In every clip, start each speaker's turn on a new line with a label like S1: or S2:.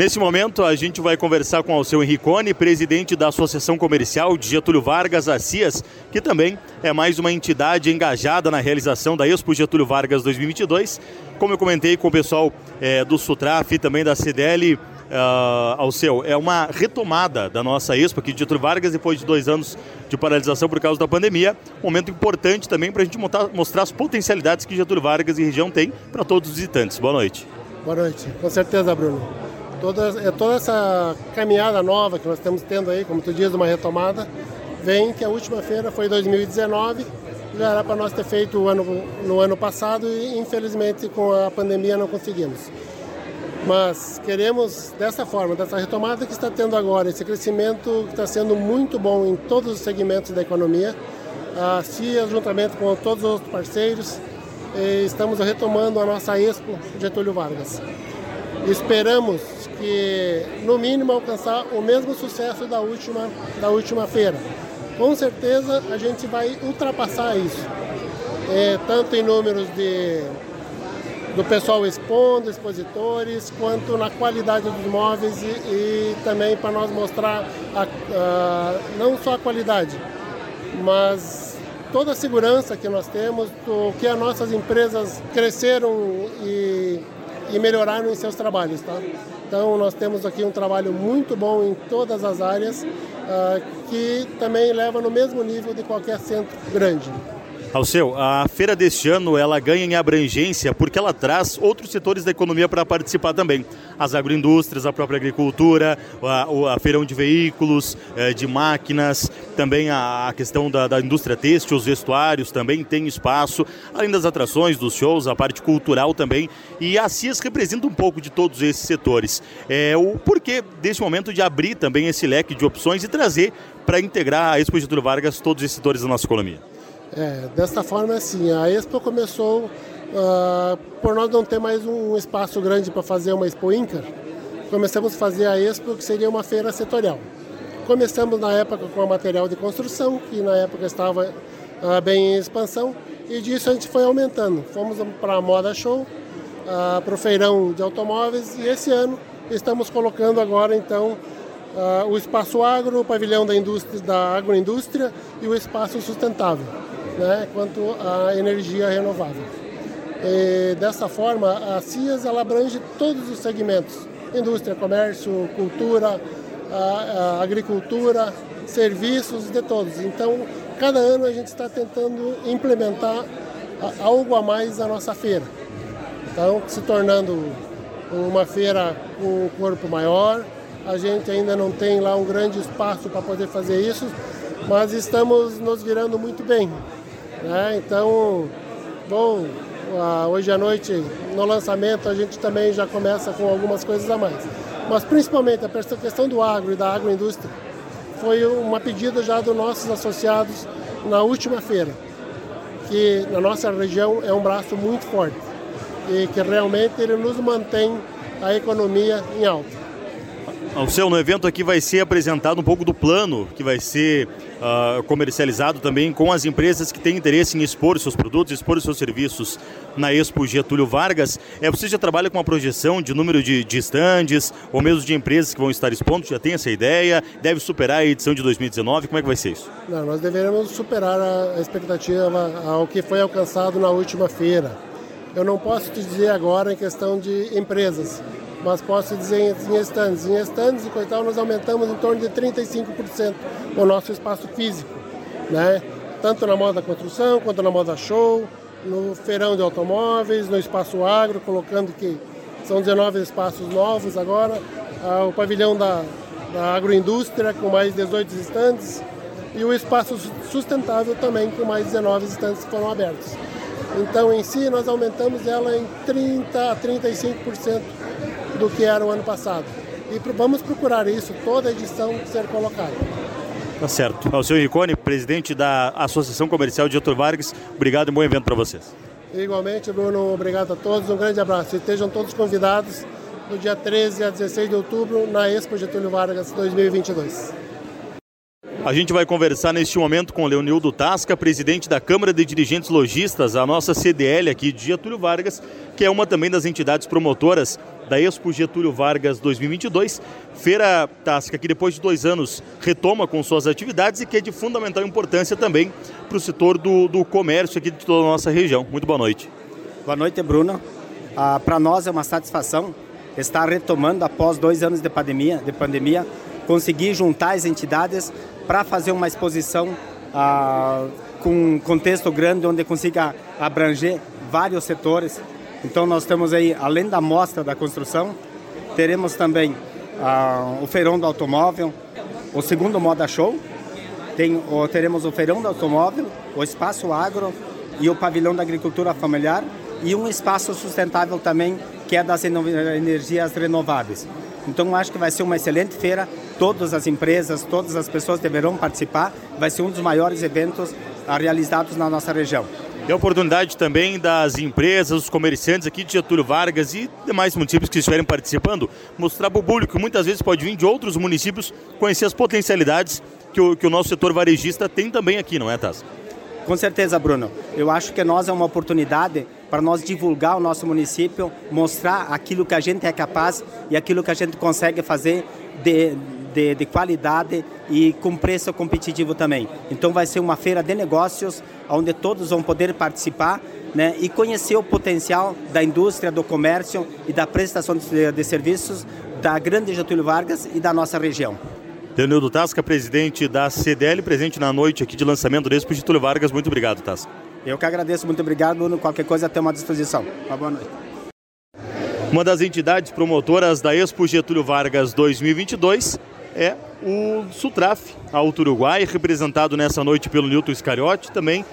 S1: Nesse momento, a gente vai conversar com o Alceu Henricone, presidente da Associação Comercial de Getúlio Vargas, a CIAS, que também é mais uma entidade engajada na realização da Expo Getúlio Vargas 2022. Como eu comentei com o pessoal é, do Sutraf e também da CDL, uh, ao seu. É uma retomada da nossa Expo aqui de Getúlio Vargas, depois de dois anos de paralisação por causa da pandemia. Um momento importante também para a gente mostrar as potencialidades que Getúlio Vargas e região tem para todos os visitantes. Boa noite.
S2: Boa noite, com certeza, Bruno. Toda, é toda essa caminhada nova que nós estamos tendo aí, como tu diz, uma retomada, vem que a última feira foi 2019, já era para nós ter feito ano, no ano passado e infelizmente com a pandemia não conseguimos. Mas queremos dessa forma, dessa retomada que está tendo agora, esse crescimento que está sendo muito bom em todos os segmentos da economia, a CIA, juntamente com todos os parceiros, estamos retomando a nossa Expo Getúlio Vargas. Esperamos que, no mínimo, alcançar o mesmo sucesso da última, da última feira. Com certeza a gente vai ultrapassar isso, é, tanto em números de do pessoal expondo, expositores, quanto na qualidade dos móveis e, e também para nós mostrar a, a, não só a qualidade, mas toda a segurança que nós temos, o que as nossas empresas cresceram e, e melhoraram em seus trabalhos. Tá? Então nós temos aqui um trabalho muito bom em todas as áreas, uh, que também leva no mesmo nível de qualquer centro grande.
S1: Alceu, a feira deste ano ela ganha em abrangência porque ela traz outros setores da economia para participar também. As agroindústrias, a própria agricultura, a, a feirão de veículos, eh, de máquinas, também a, questão da, da, indústria têxtil, os vestuários também tem espaço, além das atrações, dos shows, a parte cultural também. E a CIAS representa um pouco de todos esses setores. É, o porquê deste momento de abrir também esse leque de opções e trazer para integrar a Expo Getúlio Vargas todos esses setores da nossa economia.
S2: É, desta forma, assim, a Expo começou uh, por nós não ter mais um espaço grande para fazer uma Expo Incar. Começamos a fazer a Expo, que seria uma feira setorial. Começamos na época com a material de construção, que na época estava uh, bem em expansão, e disso a gente foi aumentando. Fomos para a Moda Show, uh, para o feirão de automóveis, e esse ano estamos colocando agora, então, Uh, o espaço agro, o pavilhão da, indústria, da agroindústria e o espaço sustentável né, quanto à energia renovável. E, dessa forma, a CIAS ela abrange todos os segmentos: indústria, comércio, cultura, a, a agricultura, serviços de todos. Então, cada ano a gente está tentando implementar algo a mais na nossa feira. Então, se tornando uma feira com um corpo maior, a gente ainda não tem lá um grande espaço para poder fazer isso, mas estamos nos virando muito bem. Né? Então, bom, hoje à noite, no lançamento, a gente também já começa com algumas coisas a mais. Mas principalmente a questão do agro e da agroindústria foi uma pedida já dos nossos associados na última feira, que na nossa região é um braço muito forte e que realmente ele nos mantém a economia em alta.
S1: O seu no evento aqui vai ser apresentado um pouco do plano que vai ser uh, comercializado também com as empresas que têm interesse em expor seus produtos, expor seus serviços na Expo Getúlio Vargas. É, você já trabalha com a projeção de número de, de estandes ou mesmo de empresas que vão estar expondo? Já tem essa ideia? Deve superar a edição de 2019? Como é que vai ser isso?
S2: Não, nós deveremos superar a expectativa ao que foi alcançado na última feira. Eu não posso te dizer agora em questão de empresas, mas posso dizer em estandes. Em estandes e coital nós aumentamos em torno de 35% o nosso espaço físico, né? tanto na moda construção quanto na moda show, no feirão de automóveis, no espaço agro, colocando que são 19 espaços novos agora, ah, o pavilhão da, da agroindústria com mais 18 estandes e o espaço sustentável também com mais 19 estandes que foram abertos. Então, em si, nós aumentamos ela em 30 a 35% do que era o ano passado. E vamos procurar isso toda edição ser colocada.
S1: Tá certo. Ao senhor Ricone, presidente da Associação Comercial de Getúlio Vargas, obrigado e bom evento para vocês.
S2: Igualmente, Bruno, obrigado a todos, um grande abraço. E estejam todos convidados no dia 13 a 16 de outubro na Expo Getúlio Vargas 2022.
S1: A gente vai conversar neste momento com Leonildo Tasca, presidente da Câmara de Dirigentes Logistas, a nossa CDL aqui de Getúlio Vargas, que é uma também das entidades promotoras da Expo Getúlio Vargas 2022. Feira Tasca, que depois de dois anos retoma com suas atividades e que é de fundamental importância também para o setor do, do comércio aqui de toda a nossa região. Muito boa noite.
S3: Boa noite, Bruno. Ah, para nós é uma satisfação estar retomando após dois anos de pandemia, de pandemia conseguir juntar as entidades para fazer uma exposição ah, com um contexto grande onde consiga abranger vários setores. Então nós temos aí, além da mostra da construção, teremos também ah, o feirão do automóvel, o segundo Moda Show, tem, o, teremos o feirão do automóvel, o espaço agro e o pavilhão da agricultura familiar e um espaço sustentável também que é das energias renováveis. Então acho que vai ser uma excelente feira, todas as empresas, todas as pessoas deverão participar, vai ser um dos maiores eventos realizados na nossa região.
S1: E a oportunidade também das empresas, os comerciantes aqui de Getúlio Vargas e demais municípios que estiverem participando, mostrar para o público que muitas vezes pode vir de outros municípios conhecer as potencialidades que o, que o nosso setor varejista tem também aqui, não é, Taz?
S3: Com certeza, Bruno. Eu acho que nós é uma oportunidade para nós divulgar o nosso município, mostrar aquilo que a gente é capaz e aquilo que a gente consegue fazer de, de, de, qualidade e com preço competitivo também. Então vai ser uma feira de negócios onde todos vão poder participar né, e conhecer o potencial da indústria, do comércio e da prestação de, de serviços da Grande Getúlio Vargas e da nossa região.
S1: Leonildo Tasca, presidente da CDL, presente na noite aqui de lançamento do Expo Getúlio Vargas. Muito obrigado, Tasca.
S3: Eu que agradeço, muito obrigado, Bruno. Qualquer coisa, até uma disposição. Uma boa noite.
S1: Uma das entidades promotoras da Expo Getúlio Vargas 2022 é o Sutraf, Alto Uruguai, representado nessa noite pelo Nilton Iscariote, também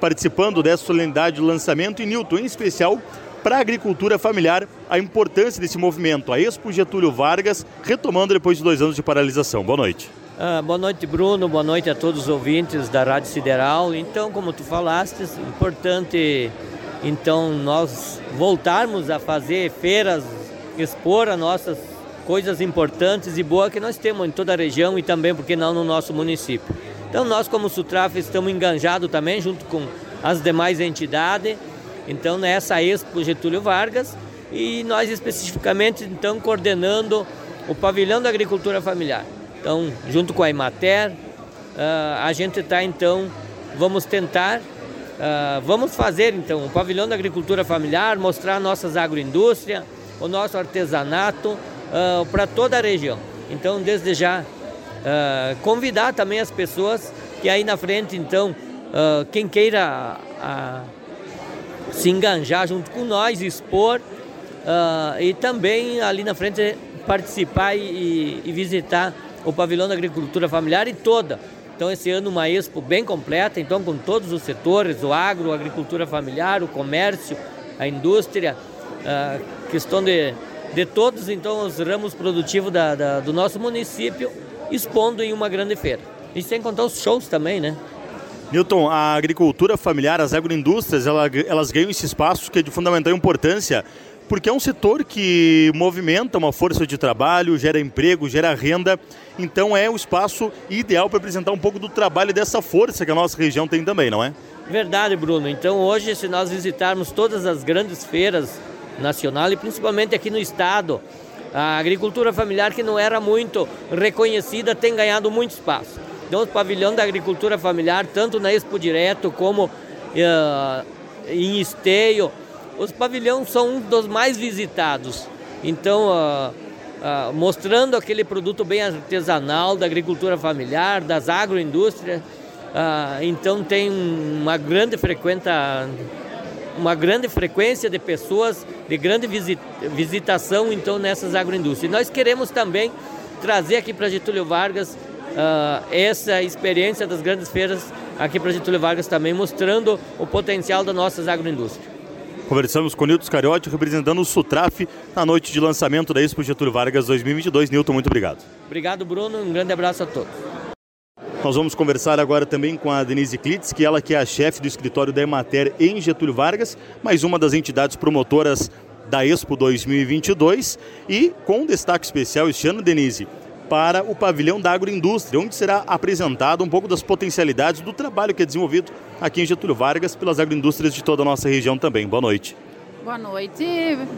S1: participando dessa solenidade de lançamento. E Nilton, em especial, para a agricultura familiar, a importância desse movimento. A Expo Getúlio Vargas, retomando depois de dois anos de paralisação. Boa noite.
S4: Ah, boa noite, Bruno. Boa noite a todos os ouvintes da Rádio Sideral. Então, como tu falaste, importante então nós voltarmos a fazer feiras, expor as nossas coisas importantes e boas que nós temos em toda a região e também, porque não, no nosso município. Então, nós como Sutraf estamos enganjados também junto com as demais entidades. Então, nessa Expo Getúlio Vargas e nós especificamente então coordenando o pavilhão da agricultura familiar. Então, junto com a Imater, uh, a gente está então, vamos tentar, uh, vamos fazer então o pavilhão da agricultura familiar, mostrar nossas agroindústrias, o nosso artesanato uh, para toda a região. Então, desde já, convidar também as pessoas que aí na frente, então, quem queira se enganjar junto com nós, expor e também ali na frente participar e, e visitar o pavilhão da agricultura familiar e toda. Então esse ano uma expo bem completa, então com todos os setores, o agro, a agricultura familiar, o comércio, a indústria, a questão de, de todos então os ramos produtivos da, da, do nosso município expondo em uma grande feira. E sem contar os shows também, né?
S1: Newton, a agricultura familiar, as agroindústrias, elas ganham esse espaço que é de fundamental importância porque é um setor que movimenta uma força de trabalho, gera emprego, gera renda, então é o espaço ideal para apresentar um pouco do trabalho dessa força que a nossa região tem também, não é?
S4: Verdade, Bruno. Então hoje, se nós visitarmos todas as grandes feiras nacionais e principalmente aqui no estado, a agricultura familiar que não era muito reconhecida tem ganhado muito espaço. Então o pavilhão da agricultura familiar, tanto na Expo Direto como uh, em Esteio, os pavilhões são um dos mais visitados. Então, uh, uh, mostrando aquele produto bem artesanal da agricultura familiar, das agroindústrias, uh, então tem uma grande frequenta uma grande frequência de pessoas de grande visitação então nessas agroindústrias. E nós queremos também trazer aqui para Getúlio Vargas uh, essa experiência das grandes feiras aqui para Getúlio Vargas também, mostrando o potencial das nossas agroindústrias.
S1: Conversamos com Nilton Scariotti, representando o Sutraf na noite de lançamento da Expo Getúlio Vargas 2022. Nilton, muito obrigado.
S4: Obrigado, Bruno. Um grande abraço a todos.
S1: Nós vamos conversar agora também com a Denise Klitz, que ela que é a chefe do escritório da Emater em Getúlio Vargas, mais uma das entidades promotoras da Expo 2022 e com destaque especial este ano, Denise, para o pavilhão da agroindústria, onde será apresentado um pouco das potencialidades do trabalho que é desenvolvido aqui em Getúlio Vargas pelas agroindústrias de toda a nossa região também. Boa noite.
S5: Boa noite,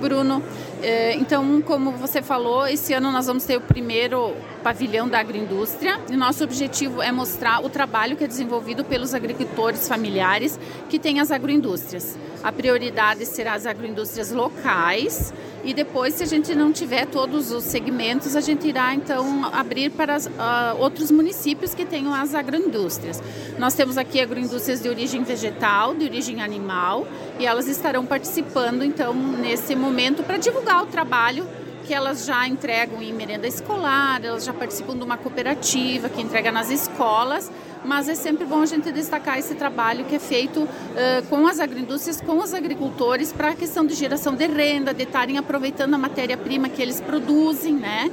S5: Bruno. É, então, como você falou, esse ano nós vamos ter o primeiro pavilhão da agroindústria e nosso objetivo é mostrar o trabalho que é desenvolvido pelos agricultores familiares que têm as agroindústrias. A prioridade será as agroindústrias locais e depois, se a gente não tiver todos os segmentos, a gente irá então abrir para uh, outros municípios que tenham as agroindústrias. Nós temos aqui agroindústrias de origem vegetal, de origem animal, e elas estarão participando então nesse momento para divulgar o trabalho que elas já entregam em merenda escolar, elas já participam de uma cooperativa que entrega nas escolas mas é sempre bom a gente destacar esse trabalho que é feito uh, com as agroindústrias, com os agricultores, para a questão de geração de renda, de estarem aproveitando a matéria-prima que eles produzem, né?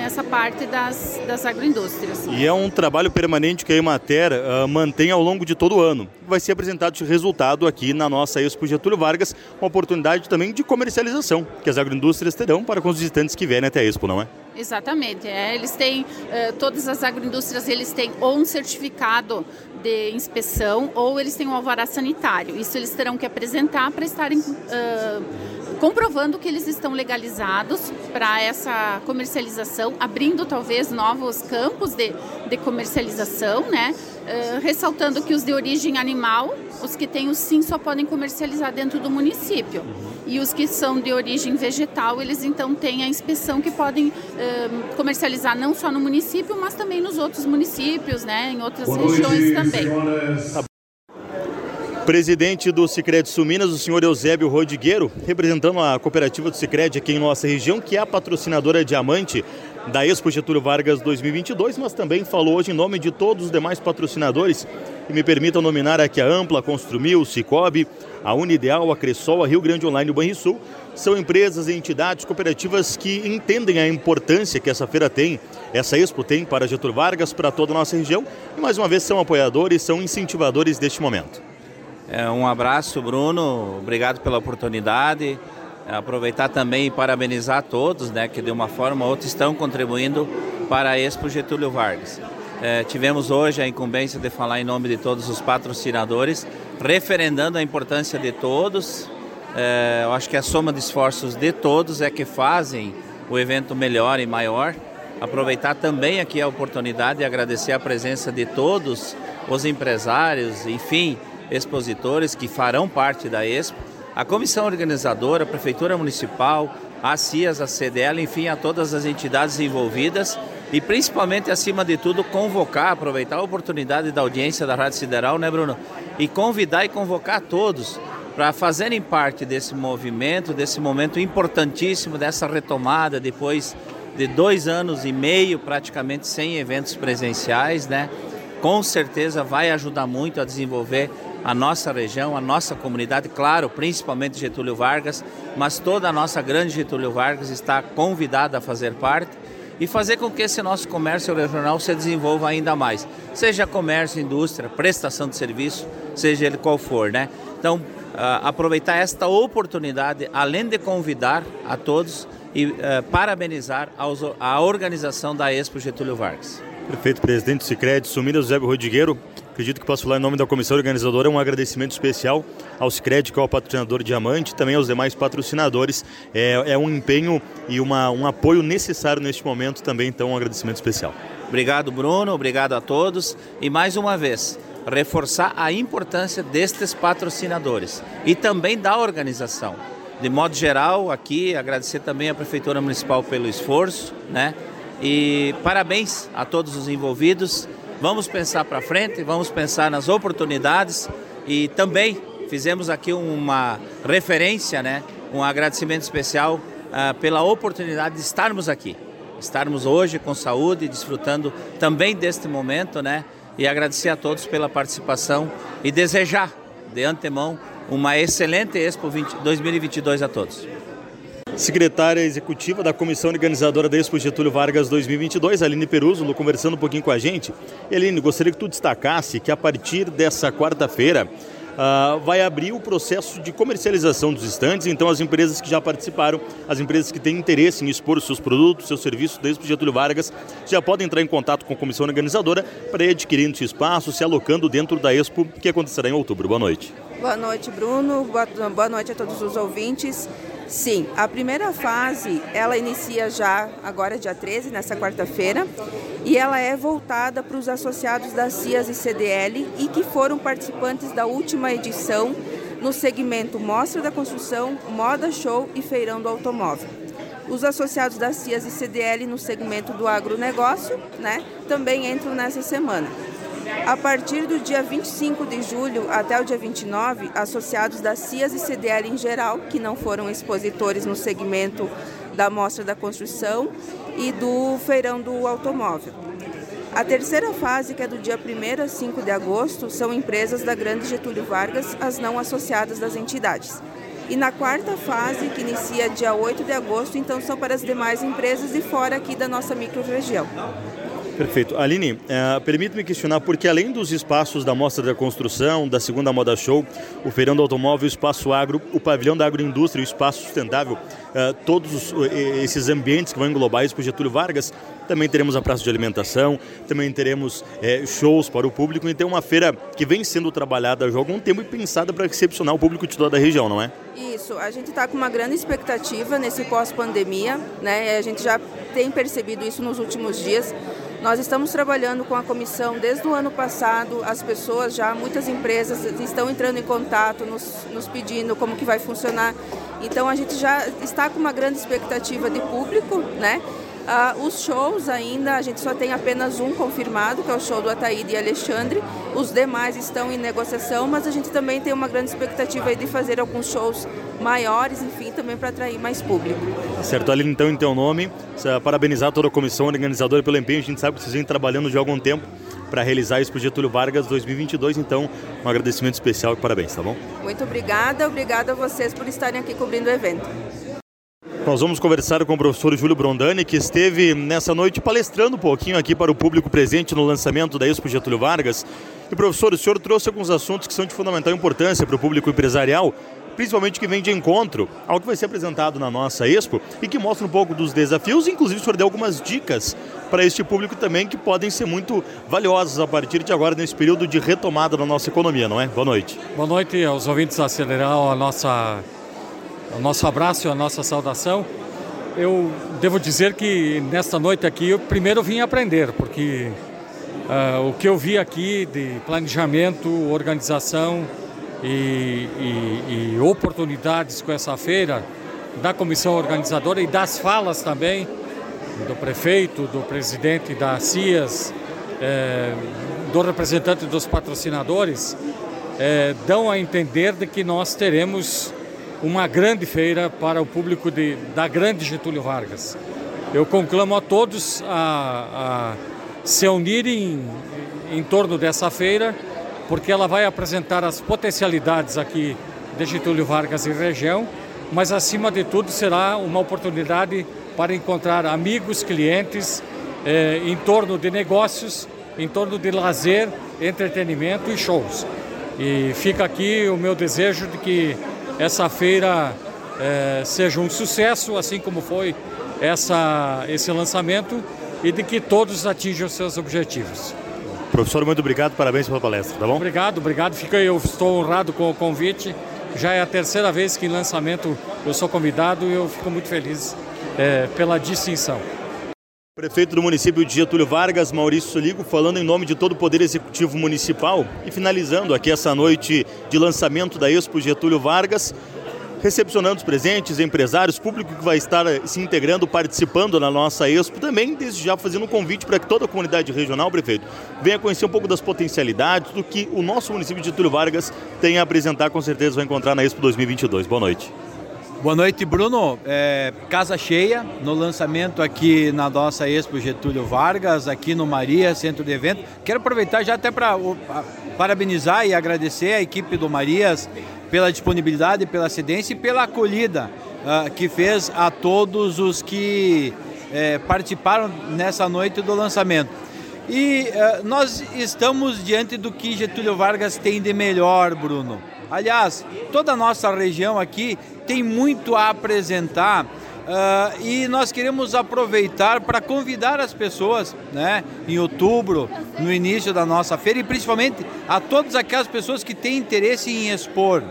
S5: nessa parte das, das agroindústrias.
S1: E é um trabalho permanente que a Emater uh, mantém ao longo de todo o ano. Vai ser apresentado esse resultado aqui na nossa Expo Getúlio Vargas, uma oportunidade também de comercialização que as agroindústrias terão para com os visitantes que vierem até a Expo, não é?
S5: Exatamente. É, eles têm, uh, todas as agroindústrias eles têm ou um certificado de inspeção ou eles têm um alvará sanitário. Isso eles terão que apresentar para estarem uh, comprovando que eles estão legalizados para essa comercialização, abrindo talvez novos campos de, de comercialização, né? Uh, ressaltando que os de origem animal, os que têm o sim, só podem comercializar dentro do município. E os que são de origem vegetal, eles então têm a inspeção que podem uh, comercializar não só no município, mas também nos outros municípios, né? Em outras Boa regiões noite, também. Senhoras.
S1: Presidente do Sicredi Suminas, o senhor Eusébio Rodigueiro, representando a cooperativa do Sicredi aqui em nossa região, que é a patrocinadora diamante da Expo Vargas 2022, mas também falou hoje em nome de todos os demais patrocinadores. E me permitam nominar aqui a Ampla, a Construmil, Cicobi, a Unideal, a Cressol, a Rio Grande Online e o Banrisul. São empresas e entidades cooperativas que entendem a importância que essa feira tem, essa Expo tem para Getúlio Vargas, para toda a nossa região. E mais uma vez são apoiadores, são incentivadores deste momento.
S6: É, um abraço, Bruno. Obrigado pela oportunidade. É, aproveitar também e parabenizar todos, né, que de uma forma ou outra estão contribuindo para a Expo Getúlio Vargas. É, tivemos hoje a incumbência de falar em nome de todos os patrocinadores, referendando a importância de todos. É, eu acho que a soma de esforços de todos é que fazem o evento melhor e maior. Aproveitar também aqui a oportunidade e agradecer a presença de todos os empresários, enfim, expositores que farão parte da Expo, a comissão organizadora, a Prefeitura Municipal, a CIAS, a CDL, enfim, a todas as entidades envolvidas e principalmente, acima de tudo, convocar, aproveitar a oportunidade da audiência da Rádio Sideral, né, Bruno? E convidar e convocar todos para fazerem parte desse movimento, desse momento importantíssimo, dessa retomada depois de dois anos e meio praticamente sem eventos presenciais, né? Com certeza vai ajudar muito a desenvolver a nossa região, a nossa comunidade, claro, principalmente Getúlio Vargas, mas toda a nossa grande Getúlio Vargas está convidada a fazer parte e fazer com que esse nosso comércio regional se desenvolva ainda mais, seja comércio, indústria, prestação de serviço, seja ele qual for, né? Então, uh, aproveitar esta oportunidade, além de convidar a todos e uh, parabenizar aos, a organização da Expo Getúlio Vargas.
S1: Prefeito Presidente Sicredi, Sumida José Rodrigueiro, acredito que posso falar em nome da comissão organizadora um agradecimento especial ao Sicredi, que é o patrocinador Diamante, também aos demais patrocinadores. É, é um empenho e uma, um apoio necessário neste momento também, então um agradecimento especial.
S6: Obrigado, Bruno, obrigado a todos. E mais uma vez, reforçar a importância destes patrocinadores e também da organização. De modo geral, aqui agradecer também à Prefeitura Municipal pelo esforço, né? E parabéns a todos os envolvidos Vamos pensar para frente, vamos pensar nas oportunidades e também fizemos aqui uma referência, né? um agradecimento especial uh, pela oportunidade de estarmos aqui, estarmos hoje com saúde, desfrutando também deste momento, né? E agradecer a todos pela participação e desejar de antemão uma excelente Expo 20, 2022 a todos
S1: secretária executiva da comissão organizadora da Expo Getúlio Vargas 2022, Aline Peruso, conversando um pouquinho com a gente. Aline, gostaria que tu destacasse que a partir dessa quarta-feira uh, vai abrir o processo de comercialização dos estandes, então as empresas que já participaram, as empresas que têm interesse em expor seus produtos, seus serviços da Expo Getúlio Vargas, já podem entrar em contato com a comissão organizadora para ir adquirindo esse espaço, se alocando dentro da Expo, que acontecerá em outubro. Boa noite.
S7: Boa noite, Bruno. Boa, boa noite a todos os ouvintes. Sim, a primeira fase ela inicia já agora dia 13, nessa quarta-feira, e ela é voltada para os associados da CIAS e CDL e que foram participantes da última edição no segmento Mostra da Construção, Moda Show e Feirão do Automóvel. Os associados da CIAS e CDL no segmento do agronegócio né, também entram nessa semana. A partir do dia 25 de julho até o dia 29, associados da CIAS e CDL em geral, que não foram expositores no segmento da Mostra da Construção e do Feirão do Automóvel. A terceira fase, que é do dia 1 a 5 de agosto, são empresas da Grande Getúlio Vargas, as não associadas das entidades. E na quarta fase, que inicia dia 8 de agosto, então são para as demais empresas de fora aqui da nossa microrregião.
S1: Perfeito. Aline, uh, permite-me questionar, porque além dos espaços da Mostra da Construção, da Segunda Moda Show, o Feirão do Automóvel, o Espaço Agro, o Pavilhão da Agroindústria o Espaço Sustentável, uh, todos os, esses ambientes que vão englobar isso para Getúlio Vargas, também teremos a praça de alimentação, também teremos é, shows para o público, então é uma feira que vem sendo trabalhada já há algum tempo e pensada para recepcionar o público de toda a região, não é?
S7: Isso, a gente está com uma grande expectativa nesse pós-pandemia, né? A gente já tem percebido isso nos últimos dias. Nós estamos trabalhando com a comissão desde o ano passado, as pessoas já, muitas empresas estão entrando em contato, nos, nos pedindo como que vai funcionar. Então a gente já está com uma grande expectativa de público, né? Uh, os shows ainda, a gente só tem apenas um confirmado, que é o show do Ataíde e Alexandre. Os demais estão em negociação, mas a gente também tem uma grande expectativa de fazer alguns shows maiores, enfim, também para atrair mais público.
S1: Certo, Aline, então, em teu nome, parabenizar toda a comissão organizadora pelo empenho. A gente sabe que vocês vêm trabalhando de algum tempo para realizar isso para o Getúlio Vargas 2022. Então, um agradecimento especial e parabéns, tá bom?
S7: Muito obrigada, obrigada a vocês por estarem aqui cobrindo o evento.
S1: Nós vamos conversar com o professor Júlio Brondani, que esteve nessa noite palestrando um pouquinho aqui para o público presente no lançamento da Expo Getúlio Vargas. E, professor, o senhor trouxe alguns assuntos que são de fundamental importância para o público empresarial, principalmente que vem de encontro ao que vai ser apresentado na nossa Expo e que mostra um pouco dos desafios. Inclusive, o senhor deu algumas dicas para este público também que podem ser muito valiosas a partir de agora, nesse período de retomada da nossa economia, não é? Boa noite.
S8: Boa noite aos ouvintes da Acelerar, a nossa o nosso abraço e a nossa saudação. Eu devo dizer que nesta noite aqui eu primeiro vim aprender, porque uh, o que eu vi aqui de planejamento, organização e, e, e, oportunidades com essa feira da comissão organizadora e das falas também do prefeito, do presidente da CIAS, eh, do representante dos patrocinadores, eh, dão a entender de que nós teremos uma grande feira para o público de, da grande Getúlio Vargas. Eu conclamo a todos a, a se unirem em, em torno dessa feira, porque ela vai apresentar as potencialidades aqui de Getúlio Vargas e região, mas acima de tudo será uma oportunidade para encontrar amigos, clientes, eh, em torno de negócios, em torno de lazer, entretenimento e shows. E fica aqui o meu desejo de que essa feira é, seja um sucesso, assim como foi essa, esse lançamento, e de que todos atinjam seus objetivos.
S1: Professor, muito obrigado, parabéns pela palestra, tá bom?
S8: Obrigado, obrigado. Fica, eu estou honrado com o convite. Já é a terceira vez que em lançamento eu sou convidado e eu fico muito feliz é, pela distinção.
S1: Prefeito do município de Getúlio Vargas, Maurício Soligo, falando em nome de todo o Poder Executivo Municipal e finalizando aqui essa noite de lançamento da Expo Getúlio Vargas, recepcionando os presentes, empresários, público que vai estar se integrando, participando na nossa Expo, também desde já fazendo um convite para que toda a comunidade regional, prefeito, venha conhecer um pouco das potencialidades do que o nosso município de Getúlio Vargas tem a apresentar, com certeza vai encontrar na Expo 2022. Boa noite.
S9: Boa noite, Bruno. É, casa cheia no lançamento aqui na nossa Expo Getúlio Vargas, aqui no Maria, centro de evento. Quero aproveitar já até para parabenizar e agradecer a equipe do Marias pela disponibilidade, pela cedência e pela acolhida uh, que fez a todos os que é, participaram nessa noite do lançamento. E uh, nós estamos diante do que Getúlio Vargas tem de melhor, Bruno. Aliás, toda a nossa região aqui tem muito a apresentar uh, e nós queremos aproveitar para convidar as pessoas, né, em outubro, no início da nossa feira e principalmente a todas aquelas pessoas que têm interesse em expor.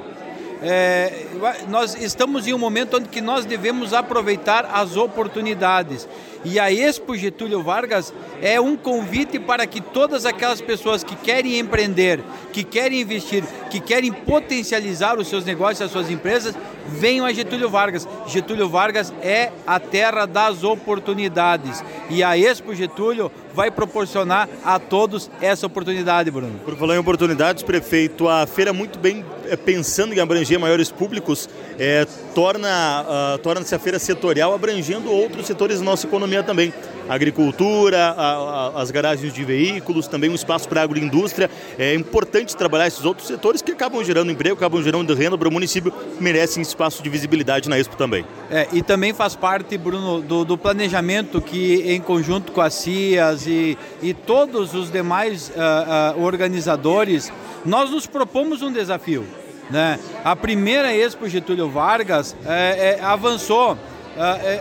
S9: É, nós estamos em um momento onde que nós devemos aproveitar as oportunidades. E a Expo Getúlio Vargas é um convite para que todas aquelas pessoas que querem empreender, que querem investir, que querem potencializar os seus negócios, as suas empresas, venham a Getúlio Vargas. Getúlio Vargas é a terra das oportunidades. E a Expo Getúlio vai proporcionar a todos essa oportunidade, Bruno.
S1: Por falar em oportunidades, prefeito, a feira muito bem é, pensando em abranger maiores públicos, é, torna, uh, torna-se a feira setorial abrangendo outros setores da nossa economia também agricultura, a, a, as garagens de veículos, também um espaço para a agroindústria. É importante trabalhar esses outros setores que acabam gerando emprego, acabam gerando renda para o município, merecem espaço de visibilidade na Expo também.
S9: É, e também faz parte, Bruno, do, do planejamento que, em conjunto com a CIAS e, e todos os demais uh, uh, organizadores, nós nos propomos um desafio. Né? A primeira Expo Getúlio Vargas é, é, avançou uh,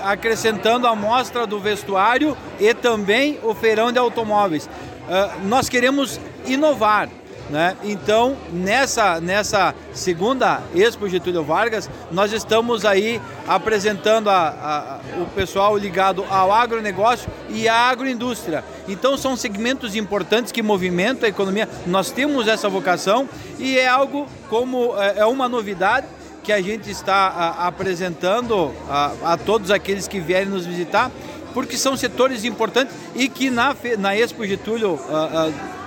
S9: acrescentando a mostra do vestuário e também o feirão de automóveis. Uh, nós queremos inovar. Né? Então, nessa, nessa segunda Expo Getúlio Vargas, nós estamos aí apresentando a, a, o pessoal ligado ao agronegócio e à agroindústria. Então, são segmentos importantes que movimentam a economia. Nós temos essa vocação e é algo como é, é uma novidade que a gente está a, apresentando a, a, todos aqueles que vierem nos visitar, porque são setores importantes e que na, na Expo Getúlio,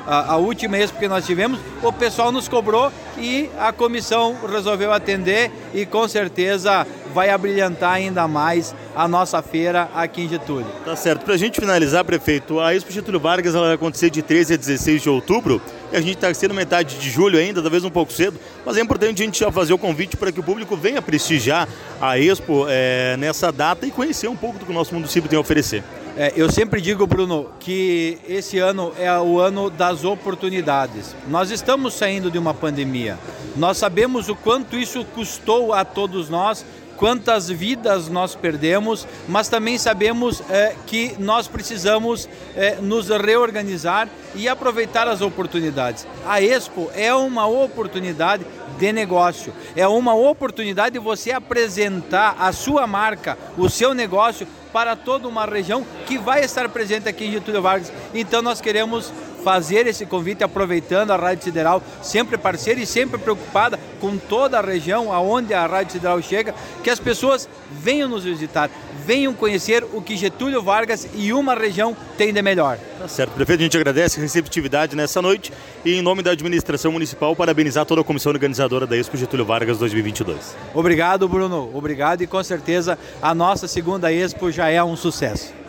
S9: a, a, última Expo que nós tivemos, o pessoal nos cobrou e a comissão resolveu atender e com certeza vai abrilhantar ainda mais a nossa feira aqui em Getúlio.
S1: Tá certo. Para a gente finalizar, prefeito, a Expo Getúlio Vargas ela vai acontecer de 13 a 16 de outubro e a gente está sendo metade de julho ainda, talvez um pouco cedo, mas é importante a gente já fazer o convite para que o público venha prestigiar a Expo é, nessa data e conhecer um pouco do que o nosso município tem a oferecer.
S9: É, eu sempre digo, Bruno, que esse ano é o ano das oportunidades. Nós estamos saindo de uma pandemia. Nós sabemos o quanto isso custou a todos nós quantas vidas nós perdemos, mas também sabemos é, que nós precisamos é, nos reorganizar e aproveitar as oportunidades. A Expo é uma oportunidade de negócio, é uma oportunidade de você apresentar a sua marca, o seu negócio para toda uma região que vai estar presente aqui em Getúlio Vargas. Então nós queremos fazer esse convite aproveitando a Rádio Sideral, sempre parceira e sempre preocupada com toda a região aonde a Rádio Sideral chega, que as pessoas venham nos visitar, venham conhecer o que Getúlio Vargas e uma região tem de melhor.
S1: Tá certo, prefeito, a gente agradece a receptividade nessa noite e em nome da administração municipal parabenizar toda a comissão organizadora da Expo Getúlio Vargas 2022.
S9: Obrigado, Bruno. Obrigado e com certeza a nossa segunda Expo já é um sucesso.